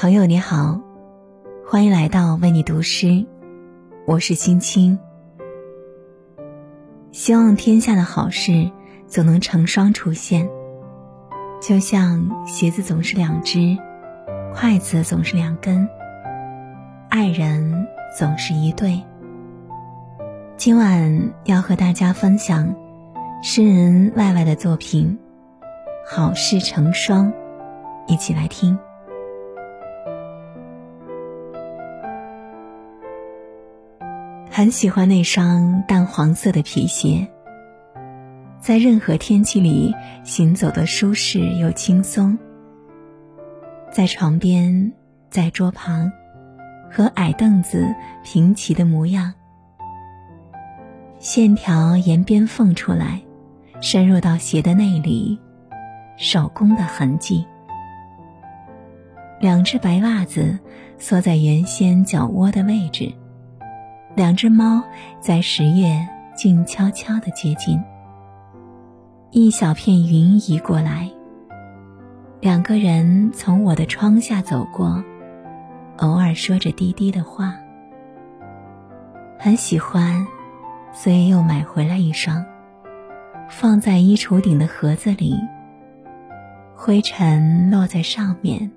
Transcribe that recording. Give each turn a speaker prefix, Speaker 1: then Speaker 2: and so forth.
Speaker 1: 朋友你好，欢迎来到为你读诗，我是青青。希望天下的好事总能成双出现，就像鞋子总是两只，筷子总是两根，爱人总是一对。今晚要和大家分享诗人外外的作品《好事成双》，一起来听。很喜欢那双淡黄色的皮鞋，在任何天气里行走的舒适又轻松。在床边，在桌旁，和矮凳子平齐的模样，线条沿边缝出来，深入到鞋的内里，手工的痕迹。两只白袜子缩在原先脚窝的位置。两只猫在十月静悄悄的接近，一小片云移过来。两个人从我的窗下走过，偶尔说着低低的话。很喜欢，所以又买回来一双，放在衣橱顶的盒子里。灰尘落在上面，